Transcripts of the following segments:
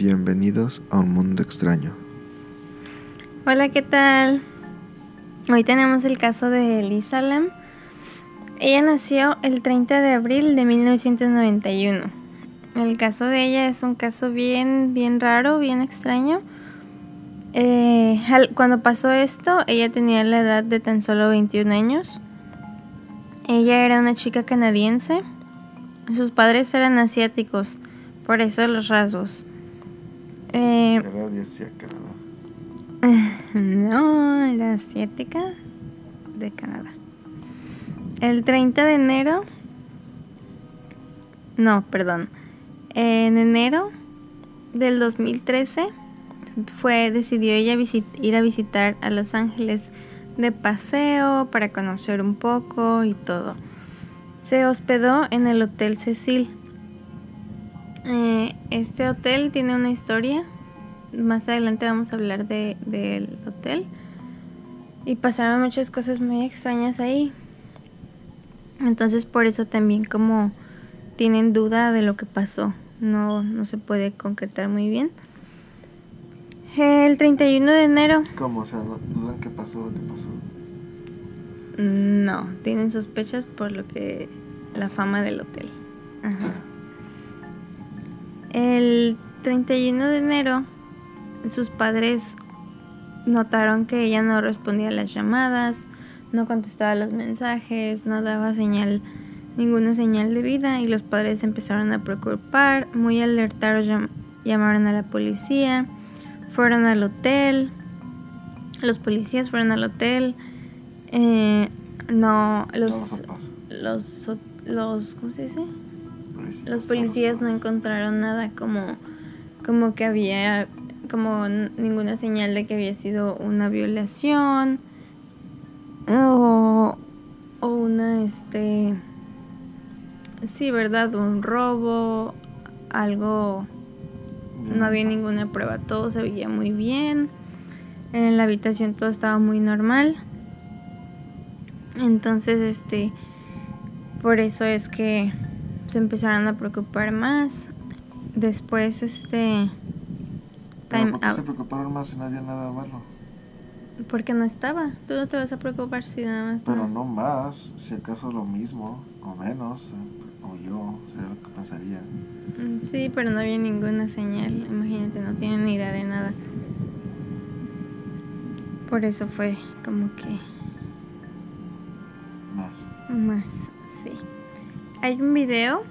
Bienvenidos a un mundo extraño. Hola, ¿qué tal? Hoy tenemos el caso de Elisa Lam. Ella nació el 30 de abril de 1991. El caso de ella es un caso bien, bien raro, bien extraño. Eh, cuando pasó esto, ella tenía la edad de tan solo 21 años. Ella era una chica canadiense. Sus padres eran asiáticos, por eso los rasgos. Eh, era Canadá. No, era asiática de Canadá. El 30 de enero. No, perdón. En enero del 2013 fue decidió ella ir a visitar a Los Ángeles de paseo para conocer un poco y todo. Se hospedó en el Hotel Cecil. Eh, este hotel tiene una historia. Más adelante vamos a hablar del de, hotel. Y pasaron muchas cosas muy extrañas ahí. Entonces por eso también como tienen duda de lo que pasó. No, no se puede concretar muy bien. El 31 de enero. ¿Cómo? O sea, ¿dudan qué pasó lo que pasó? No, tienen sospechas por lo que... La fama del hotel. Ajá. El 31 de enero, sus padres notaron que ella no respondía a las llamadas, no contestaba los mensajes, no daba señal, ninguna señal de vida y los padres empezaron a preocupar, muy alertados llamaron a la policía, fueron al hotel, los policías fueron al hotel, eh, no, los, los, los, ¿cómo se dice? Los policías no encontraron nada como, como que había, como ninguna señal de que había sido una violación o, o una, este, sí, ¿verdad? Un robo, algo, no había ninguna prueba, todo se veía muy bien, en la habitación todo estaba muy normal. Entonces, este, por eso es que se empezaron a preocupar más. Después, este. Time ¿Por qué se preocuparon más si no había nada malo? Porque no estaba. Tú no te vas a preocupar si nada más. Pero no más, si acaso lo mismo, o menos, o yo, sería lo que pasaría. Mm, sí, pero no había ninguna señal. Imagínate, no tienen ni idea de nada. Por eso fue como que. Más. Más. Hay un video,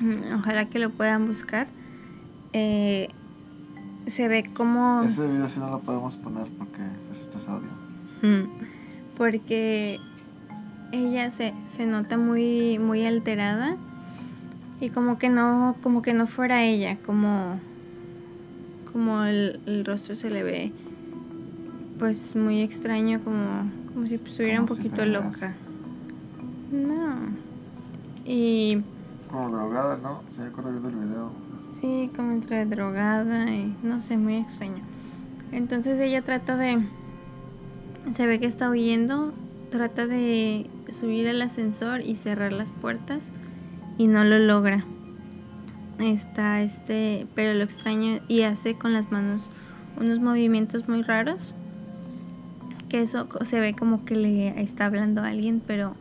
mm, ojalá que lo puedan buscar. Eh, se ve como... Ese video sí no lo podemos poner porque es este audio. Mm, porque ella se, se nota muy, muy alterada y como que no, como que no fuera ella, como, como el, el rostro se le ve pues muy extraño, como, como si estuviera un poquito loca. No. Y... Como drogada, ¿no? Se me acuerda viendo el video. Sí, como entre drogada y no sé, muy extraño. Entonces ella trata de... Se ve que está huyendo, trata de subir al ascensor y cerrar las puertas y no lo logra. Está este, pero lo extraño y hace con las manos unos movimientos muy raros. Que eso se ve como que le está hablando a alguien, pero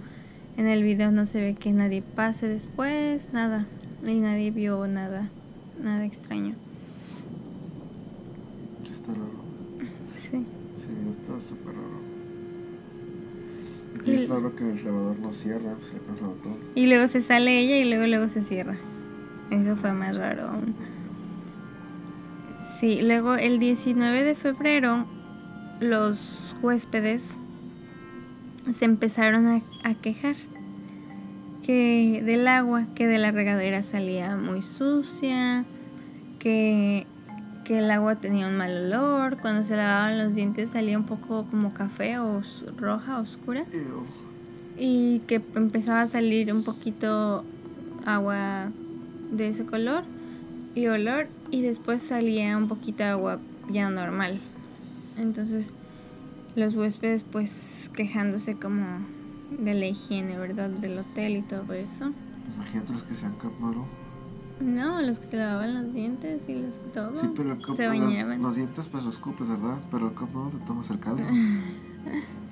en el video no se ve que nadie pase después, nada. Y nadie vio nada, nada extraño. Sí, está raro. Sí. Sí, está súper raro. Y es raro que el elevador no cierra, pues le pasa todo. Y luego se sale ella y luego luego se cierra. Eso fue más raro aún. Sí, luego el 19 de febrero los huéspedes se empezaron a, quejar que del agua, que de la regadera salía muy sucia, que, que el agua tenía un mal olor, cuando se lavaban los dientes salía un poco como café o roja, oscura. Y que empezaba a salir un poquito agua de ese color y olor y después salía un poquito agua ya normal. Entonces los huéspedes pues quejándose como de la higiene, ¿verdad? Del hotel y todo eso. Imagínate los que sean Cat No, los que se lavaban los dientes y los todo. Sí, pero ¿cómo se los, bañaban. los dientes pues los cupes, ¿verdad? Pero ¿cómo te tomas el caldo?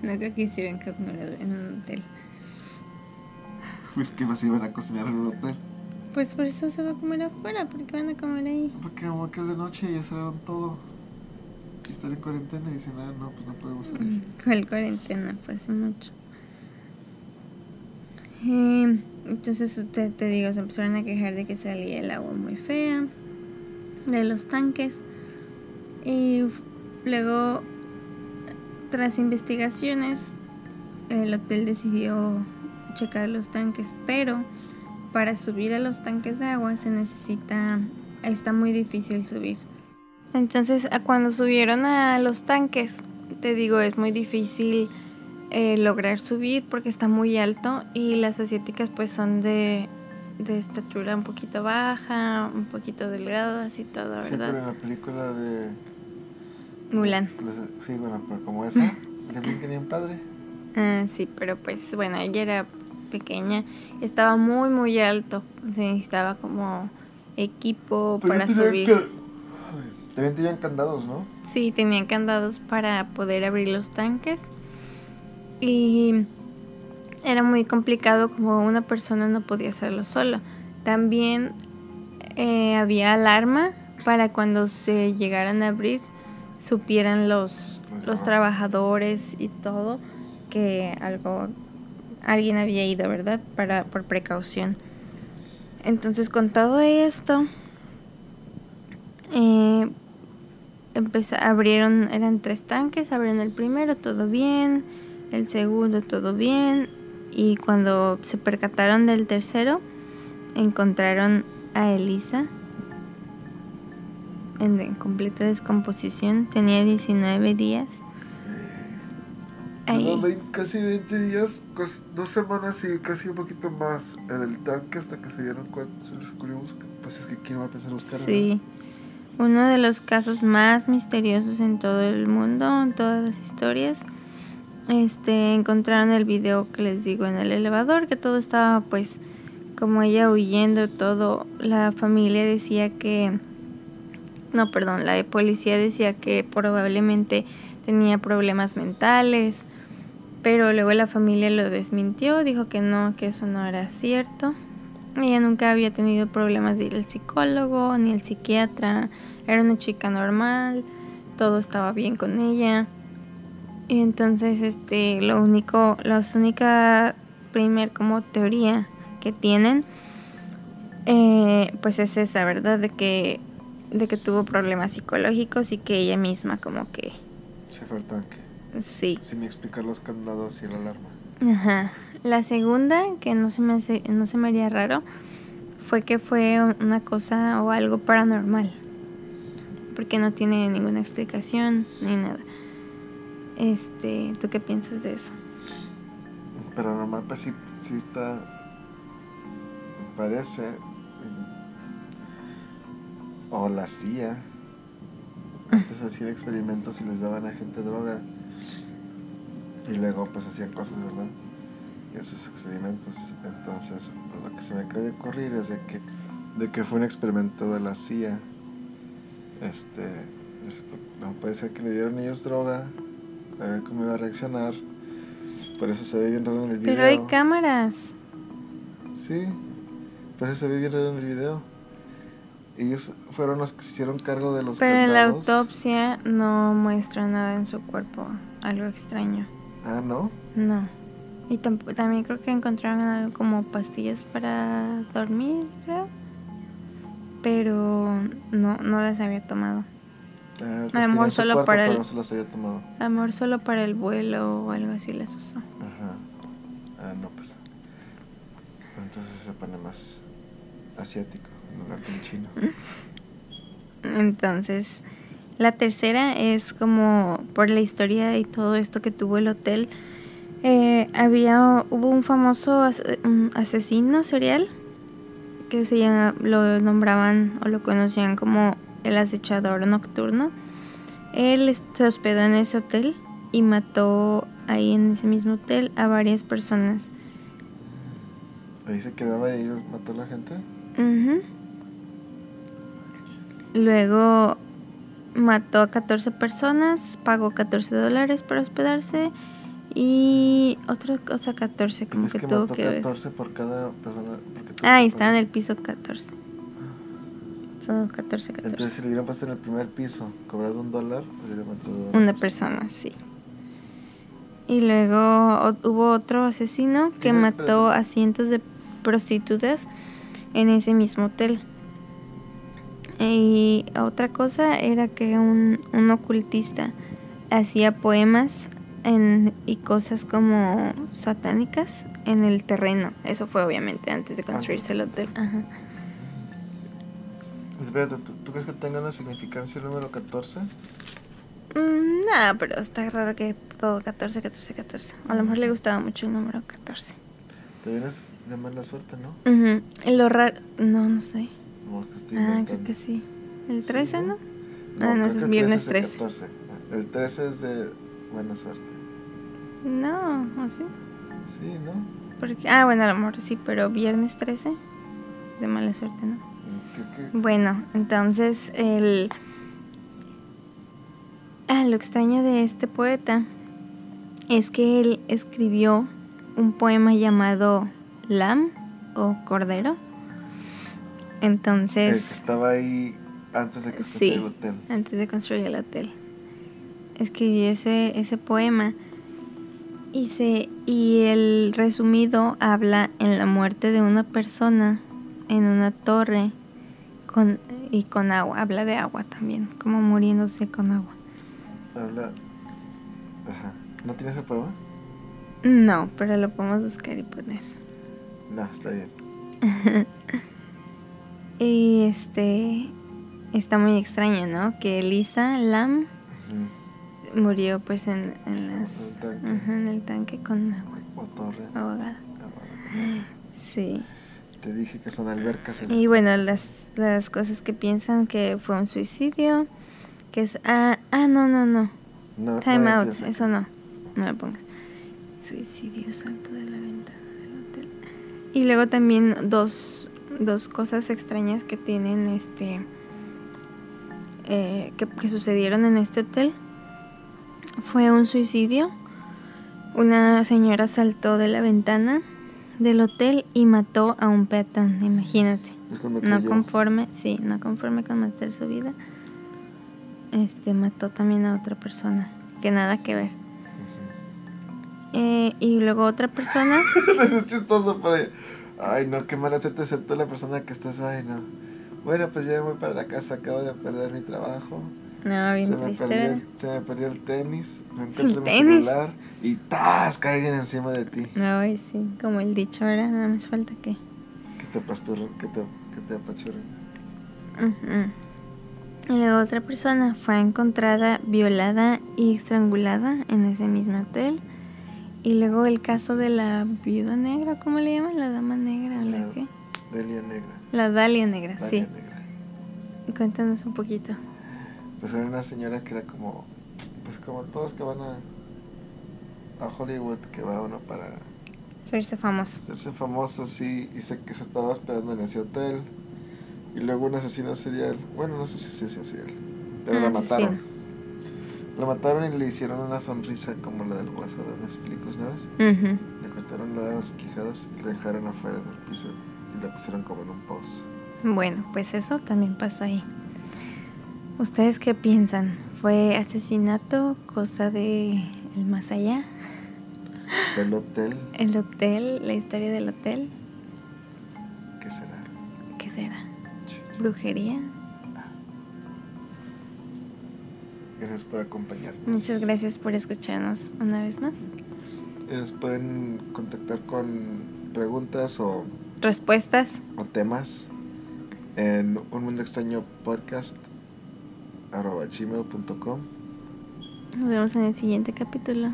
No creo que hicieran cup noodle en un hotel. pues que más iban a cocinar en un hotel. Pues por eso se va a comer afuera, porque van a comer ahí. Porque como que es de noche y ya cerraron todo. Y están en cuarentena y dicen, ah, no, pues no podemos salir. ¿Cuál cuarentena? Fue hace mucho. Entonces te, digo, se empezaron a quejar de que salía el agua muy fea, de los tanques. Y luego, tras investigaciones, el hotel decidió checar los tanques, pero para subir a los tanques de agua se necesita, está muy difícil subir. Entonces, cuando subieron a los tanques, te digo, es muy difícil eh, lograr subir porque está muy alto y las asiáticas pues son de, de estatura un poquito baja, un poquito delgadas y todo, Sí, pero en ¿verdad? la película de... Mulan. Sí, bueno, pero como esa, le brincan bien padre. Ah, sí, pero pues bueno, ella era pequeña, estaba muy muy alto, se necesitaba como equipo Pues para subir. que- También tenían candados, ¿no? Sí, tenían candados para poder abrir los tanques. Y era muy complicado como una persona no podía hacerlo sola. También eh, había alarma para cuando se llegaran a abrir supieran los, los trabajadores y todo que algo alguien había ido, ¿verdad? Para por precaución. Entonces con todo esto eh, empeza- abrieron, eran tres tanques, abrieron el primero, todo bien, el segundo, todo bien, y cuando se percataron del tercero, encontraron a Elisa en, completa descomposición, tenía 19 días. Vein- casi 20 días, cos- dos semanas y casi un poquito más en el tanque hasta que se dieron cuenta. Se les ocurrió. Pues es que quién va a pensar buscar. Sí, uno de los casos más misteriosos en todo el mundo, en todas las historias. Este, encontraron el video que les digo en el elevador, que todo estaba pues como ella huyendo, todo. La familia decía que, no, perdón, la policía decía que probablemente tenía problemas mentales, pero luego la familia lo desmintió, dijo que no, que eso no era cierto. Ella nunca había tenido problemas de ir al psicólogo ni al psiquiatra. Era una chica normal, todo estaba bien con ella. Y entonces, este, lo único, la única primer como teoría que tienen, eh, pues es esa, ¿verdad? De que, de que tuvo problemas psicológicos y que ella misma como que, Se fue al tanque. sí, Sin explicar los candados y la alarma. Ajá. La segunda, que no se me hace- no se me haría raro, fue que fue un- una cosa o algo paranormal. Porque no tiene ninguna explicación ni nada. Este, ¿tú qué piensas de eso? Pero normal, pues sí, sí está. Parece. O la hacía. Antes hacían experimentos y les daban a gente droga. Y luego, pues hacían cosas, ¿verdad? Y esos experimentos. Entonces, lo que se me acaba de ocurrir es de que, de que fue un experimento de la CIA. Este. es- no puede ser que le dieron ellos droga. A ver cómo iba a reaccionar. Por eso se ve bien raro en el video. Pero hay cámaras. Sí, por eso se ve bien raro en el video. Ellos fueron los que se hicieron cargo de los Pero en la candados. autopsia no muestra nada en su cuerpo. Algo extraño. Ah, ¿no? No. Y tamp- también creo que encontraron algo como pastillas para dormir, creo. Pero no, no las había tomado. Ah, las A lo tenía mejor en su solo cuarto, para el- no se las había tomado. A lo mejor solo para el vuelo o algo así las usó. Ajá. Ah, no, pues. Entonces se pone más asiático en lugar de chino. Entonces, la tercera es como por la historia y todo esto que tuvo el hotel. eh, había, hubo un famoso as- un asesino serial que se llama, lo nombraban o lo conocían como el acechador nocturno. Él se hospedó en ese hotel y mató ahí en ese mismo hotel a varias personas. Ahí se quedaba y ellos mató a la gente. Ujú. luego mató a 14 personas, pagó 14 dólares para hospedarse y otra cosa 14 ¿Tú como que, que tuvo mató que ver. 14 por cada persona? Porque Ah, está en el piso 14. Son 14, 14. Entonces, si le hubieran puesto en el primer piso, cobrado un dólar, hubiera matado Una persona, sí. Y luego hubo otro asesino que mató a cientos de prostitutas en ese mismo hotel. Y otra cosa era que un, un ocultista hacía poemas en, y cosas como satánicas en el terreno. Eso fue obviamente antes de construirse el hotel. Ajá. Espérate, ¿tú, tú crees que tenga una significancia el número 14? Mm, no, pero está raro que todo 14, 14, 14. A lo mejor le gustaba mucho el número 14. Te vienes de mala suerte, ¿no? Ujú. Y Lo raro. No, no sé. Como que estoy Ah, creo que sí. ¿El Sí, 13, no? No, Ah, no, ese es viernes 13 13. es el 14. El 13 es de buena suerte. No, ¿o sí? Sí, ¿no? Porque, ah, bueno, a lo mejor sí, pero viernes 13. De mala suerte, ¿no? Bueno, entonces el... Ah, lo extraño de este poeta es que él escribió un poema llamado Lam o Cordero. Entonces, estaba ahí antes de que Sí. el hotel. antes de construir el hotel, escribió ese, ese poema y, se, y el resumido habla en la muerte de una persona en una torre con, y con agua, habla de agua también, como muriéndose con agua. Habla... Ajá. ¿No tienes el poema? No, pero lo podemos buscar y poner. No, está bien. Y este está muy extraño, ¿no? Que Lisa Lam murió pues en, en las En el tanque. ajá, en el tanque con agua O torre. ahogada. Sí. Te dije que son albercas. Y bueno, las, las cosas que piensan que fue un suicidio, que es ah, ah no, no, no. No, Time no out, eso no. No lo pongas. Suicidio, salto de la ventana del hotel. Y luego también dos, dos cosas extrañas que tienen este. eh, que, que sucedieron en este hotel. Fue un suicidio. Una señora saltó de la ventana del hotel y mató a un peatón, imagínate. No conforme, sí, no conforme con matar su vida. Este mató también a otra persona, que nada que ver. Eh, y luego otra persona, es chistoso ella. Ay, no, qué mal hacerte ser tú la persona que estás. Ay, no. Bueno, pues ya me voy para la casa. Acabo de perder mi trabajo. No, bien Se me, triste, perdió, el- se me perdió el tenis. No encuentro mi celular. Y ¡tas! Caigan encima de ti. Ay, sí, como el dicho, ¿verdad? Nada más falta que. Que te apasturren, que te, que te apachurren. Ujú. Y luego otra persona fue encontrada violada y estrangulada en ese mismo hotel. Y luego el caso de la viuda negra, ¿cómo le llaman? La dama negra o la La qué? Delia Negra. La Dalia negra, Dalia sí. Negra. Cuéntanos un poquito. Pues era una señora que era como. Pues como todos que van a. A Hollywood, que va uno para Hacerse famoso. hacerse famoso, sí, y sé que se estaba hospedando en ese hotel. Y luego un asesino serial, bueno, no sé si es serial, pero Un la mataron. La mataron y le hicieron una sonrisa como la del hueso de los películas, ¿sabes? Ujú. Le cortaron las quijadas y la dejaron afuera en el piso y la pusieron como en un pozo. Bueno, pues eso también pasó ahí. ¿Ustedes qué piensan? ¿Fue asesinato, cosa de el más allá? Fue el hotel, ¿El hotel, la historia del hotel? ¿qué será? ¿Qué será? ¿Brujería? Gracias por acompañarnos. Muchas gracias por escucharnos una vez más. Nos pueden contactar con preguntas o, ¿Respuestas? o temas en un mundo extraño podcast arroba gmail.com Nos vemos en el siguiente capítulo.